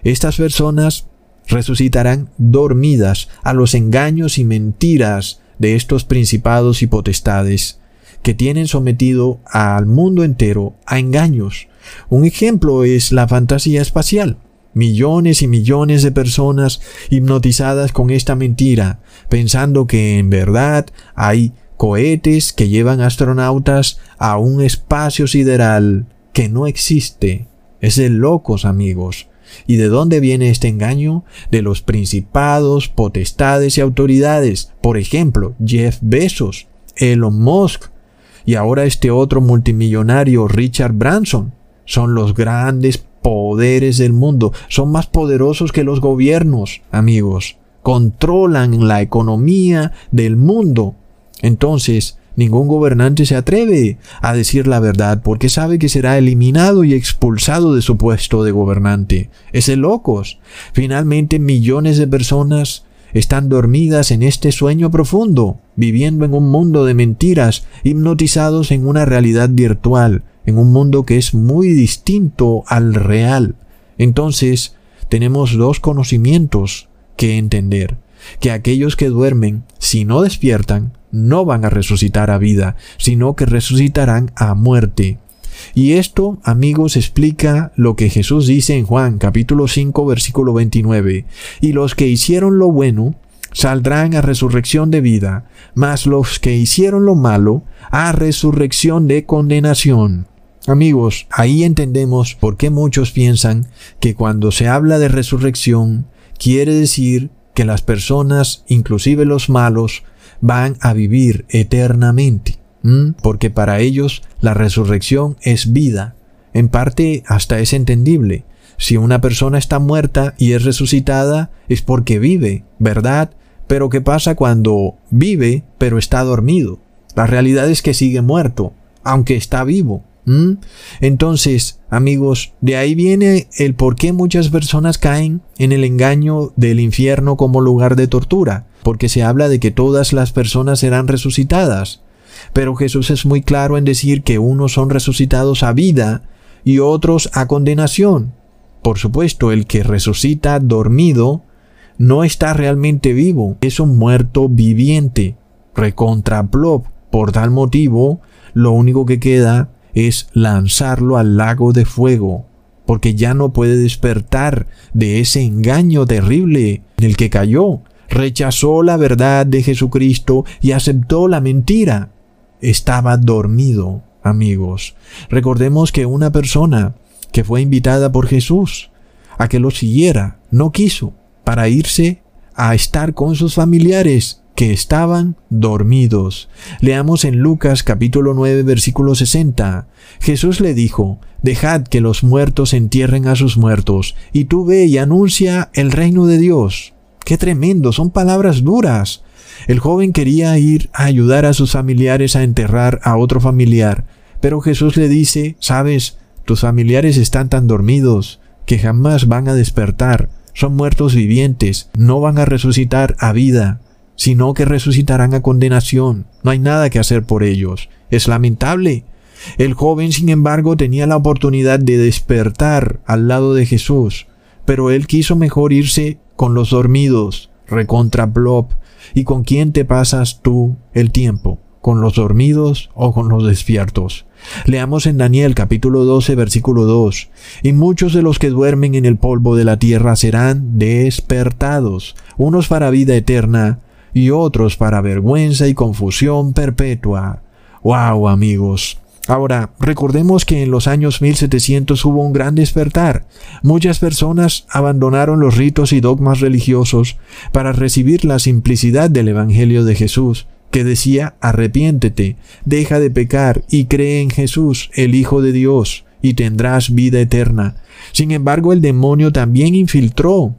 estas personas resucitarán dormidas a los engaños y mentiras de estos principados y potestades que tienen sometido al mundo entero a engaños, un ejemplo es la fantasía espacial. Millones y millones de personas hipnotizadas con esta mentira, pensando que en verdad hay cohetes que llevan astronautas a un espacio sideral que no existe. Es de locos, amigos. ¿Y de dónde viene este engaño? De los principados, potestades y autoridades. Por ejemplo, Jeff Bezos, Elon Musk y ahora este otro multimillonario Richard Branson son los grandes poderes del mundo. Son más poderosos que los gobiernos, amigos. Controlan la economía del mundo. Entonces, ningún gobernante se atreve a decir la verdad porque sabe que será eliminado y expulsado de su puesto de gobernante. Es de locos. Finalmente, millones de personas están dormidas en este sueño profundo, viviendo en un mundo de mentiras, hipnotizados en una realidad virtual, en un mundo que es muy distinto al real. Entonces, tenemos dos conocimientos que entender, que aquellos que duermen, si no despiertan, no van a resucitar a vida, sino que resucitarán a muerte. Y esto, amigos, explica lo que Jesús dice en Juan capítulo 5 versículo 29. Y los que hicieron lo bueno saldrán a resurrección de vida, mas los que hicieron lo malo a resurrección de condenación. Amigos, ahí entendemos por qué muchos piensan que cuando se habla de resurrección quiere decir que las personas, inclusive los malos, van a vivir eternamente. Porque para ellos la resurrección es vida. En parte hasta es entendible. Si una persona está muerta y es resucitada es porque vive, ¿verdad? Pero ¿qué pasa cuando vive pero está dormido? La realidad es que sigue muerto, aunque está vivo. Entonces, amigos, de ahí viene el por qué muchas personas caen en el engaño del infierno como lugar de tortura, porque se habla de que todas las personas serán resucitadas. Pero Jesús es muy claro en decir que unos son resucitados a vida y otros a condenación. Por supuesto, el que resucita dormido no está realmente vivo, es un muerto viviente, recontra Por tal motivo, lo único que queda es lanzarlo al lago de fuego, porque ya no puede despertar de ese engaño terrible en el que cayó. Rechazó la verdad de Jesucristo y aceptó la mentira estaba dormido, amigos. Recordemos que una persona que fue invitada por Jesús a que lo siguiera, no quiso, para irse a estar con sus familiares que estaban dormidos. Leamos en Lucas capítulo 9 versículo 60. Jesús le dijo, Dejad que los muertos entierren a sus muertos, y tú ve y anuncia el reino de Dios. Qué tremendo, son palabras duras. El joven quería ir a ayudar a sus familiares a enterrar a otro familiar, pero Jesús le dice, sabes, tus familiares están tan dormidos que jamás van a despertar, son muertos vivientes, no van a resucitar a vida, sino que resucitarán a condenación, no hay nada que hacer por ellos. Es lamentable. El joven, sin embargo, tenía la oportunidad de despertar al lado de Jesús, pero él quiso mejor irse con los dormidos, recontra Blob, ¿Y con quién te pasas tú el tiempo? ¿Con los dormidos o con los despiertos? Leamos en Daniel capítulo 12 versículo 2. Y muchos de los que duermen en el polvo de la tierra serán despertados, unos para vida eterna y otros para vergüenza y confusión perpetua. ¡Wow, amigos! Ahora, recordemos que en los años 1700 hubo un gran despertar. Muchas personas abandonaron los ritos y dogmas religiosos para recibir la simplicidad del Evangelio de Jesús, que decía arrepiéntete, deja de pecar y cree en Jesús, el Hijo de Dios, y tendrás vida eterna. Sin embargo, el demonio también infiltró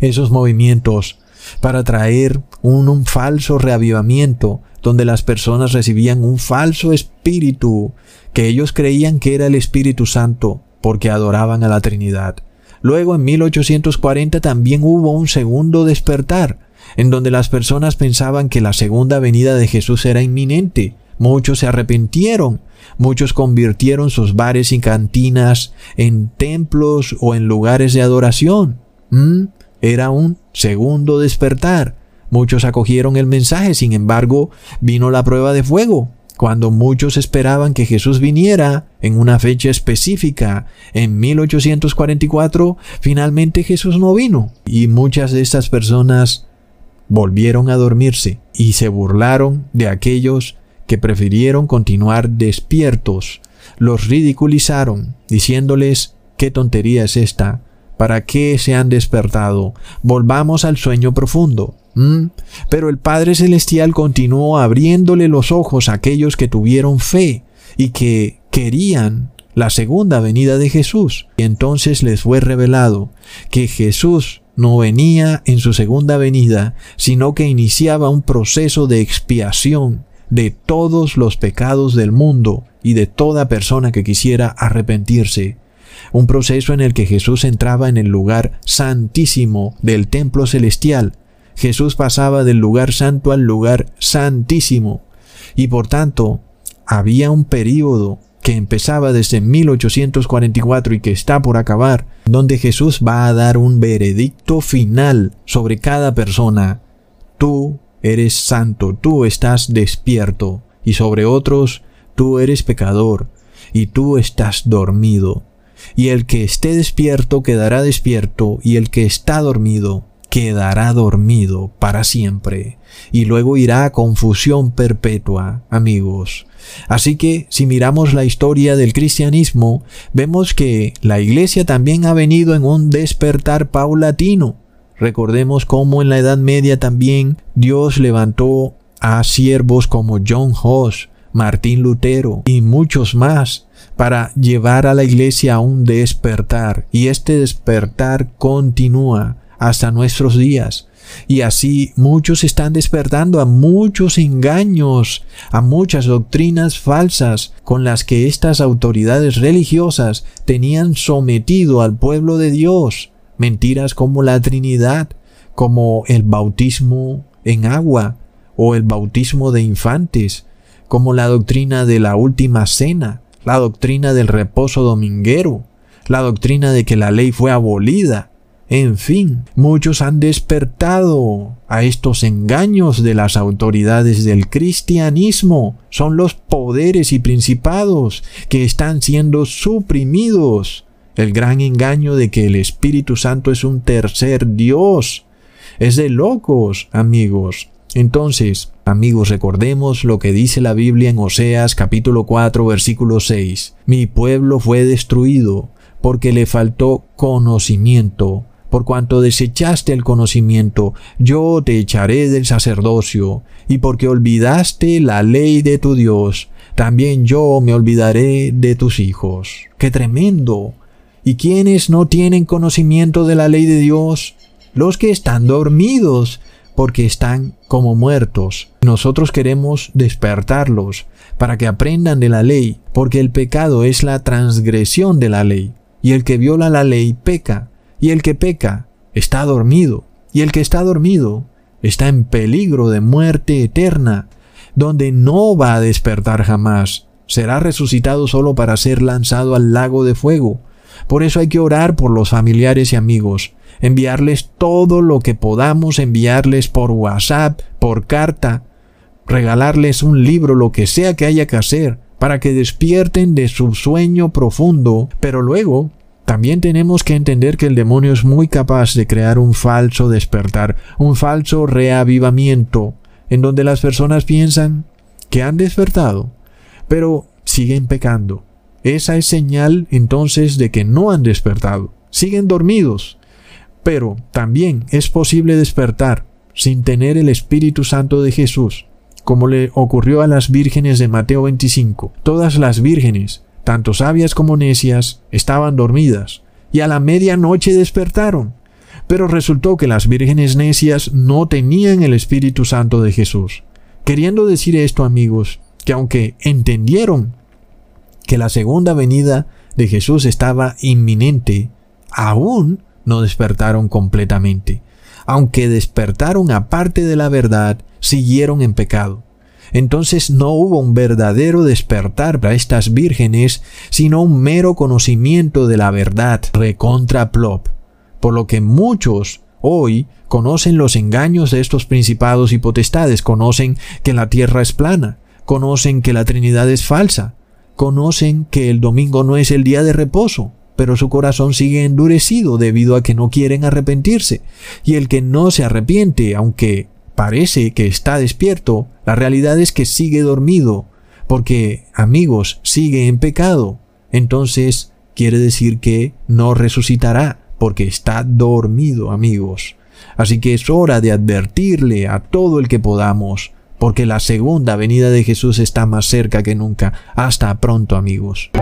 esos movimientos para traer un, un falso reavivamiento donde las personas recibían un falso espíritu que ellos creían que era el Espíritu Santo porque adoraban a la Trinidad. Luego en 1840 también hubo un segundo despertar, en donde las personas pensaban que la segunda venida de Jesús era inminente. Muchos se arrepintieron, muchos convirtieron sus bares y cantinas en templos o en lugares de adoración. ¿Mm? Era un segundo despertar. Muchos acogieron el mensaje, sin embargo, vino la prueba de fuego. Cuando muchos esperaban que Jesús viniera en una fecha específica, en 1844, finalmente Jesús no vino. Y muchas de estas personas volvieron a dormirse y se burlaron de aquellos que prefirieron continuar despiertos. Los ridiculizaron, diciéndoles, ¿qué tontería es esta? ¿Para qué se han despertado? Volvamos al sueño profundo. Pero el Padre Celestial continuó abriéndole los ojos a aquellos que tuvieron fe y que querían la segunda venida de Jesús. Y entonces les fue revelado que Jesús no venía en su segunda venida, sino que iniciaba un proceso de expiación de todos los pecados del mundo y de toda persona que quisiera arrepentirse. Un proceso en el que Jesús entraba en el lugar santísimo del templo celestial. Jesús pasaba del lugar santo al lugar santísimo. Y por tanto, había un período que empezaba desde 1844 y que está por acabar, donde Jesús va a dar un veredicto final sobre cada persona. Tú eres santo, tú estás despierto, y sobre otros, tú eres pecador, y tú estás dormido. Y el que esté despierto quedará despierto, y el que está dormido quedará dormido para siempre, y luego irá a confusión perpetua, amigos. Así que si miramos la historia del cristianismo, vemos que la iglesia también ha venido en un despertar paulatino. Recordemos cómo en la Edad Media también Dios levantó a siervos como John Hoss, Martín Lutero y muchos más para llevar a la iglesia a un despertar. Y este despertar continúa hasta nuestros días. Y así muchos están despertando a muchos engaños, a muchas doctrinas falsas con las que estas autoridades religiosas tenían sometido al pueblo de Dios. Mentiras como la Trinidad, como el bautismo en agua o el bautismo de infantes, como la doctrina de la última cena, la doctrina del reposo dominguero, la doctrina de que la ley fue abolida, en fin, muchos han despertado a estos engaños de las autoridades del cristianismo. Son los poderes y principados que están siendo suprimidos. El gran engaño de que el Espíritu Santo es un tercer Dios. Es de locos, amigos. Entonces, amigos, recordemos lo que dice la Biblia en Oseas capítulo 4 versículo 6. Mi pueblo fue destruido porque le faltó conocimiento por cuanto desechaste el conocimiento, yo te echaré del sacerdocio, y porque olvidaste la ley de tu Dios, también yo me olvidaré de tus hijos. ¡Qué tremendo! ¿Y quiénes no tienen conocimiento de la ley de Dios? Los que están dormidos, porque están como muertos. Nosotros queremos despertarlos para que aprendan de la ley, porque el pecado es la transgresión de la ley, y el que viola la ley peca y el que peca está dormido, y el que está dormido está en peligro de muerte eterna, donde no va a despertar jamás, será resucitado solo para ser lanzado al lago de fuego. Por eso hay que orar por los familiares y amigos, enviarles todo lo que podamos enviarles por WhatsApp, por carta, regalarles un libro, lo que sea que haya que hacer, para que despierten de su sueño profundo, pero luego también tenemos que entender que el demonio es muy capaz de crear un falso despertar, un falso reavivamiento, en donde las personas piensan que han despertado, pero siguen pecando. Esa es señal entonces de que no han despertado, siguen dormidos. Pero también es posible despertar sin tener el Espíritu Santo de Jesús, como le ocurrió a las vírgenes de Mateo 25. Todas las vírgenes tanto sabias como necias, estaban dormidas, y a la medianoche despertaron. Pero resultó que las vírgenes necias no tenían el Espíritu Santo de Jesús. Queriendo decir esto, amigos, que aunque entendieron que la segunda venida de Jesús estaba inminente, aún no despertaron completamente. Aunque despertaron aparte de la verdad, siguieron en pecado. Entonces no hubo un verdadero despertar para estas vírgenes, sino un mero conocimiento de la verdad recontra plop, por lo que muchos hoy conocen los engaños de estos principados y potestades, conocen que la tierra es plana, conocen que la Trinidad es falsa, conocen que el domingo no es el día de reposo, pero su corazón sigue endurecido debido a que no quieren arrepentirse, y el que no se arrepiente, aunque parece que está despierto, la realidad es que sigue dormido, porque, amigos, sigue en pecado. Entonces, quiere decir que no resucitará, porque está dormido, amigos. Así que es hora de advertirle a todo el que podamos, porque la segunda venida de Jesús está más cerca que nunca. Hasta pronto, amigos.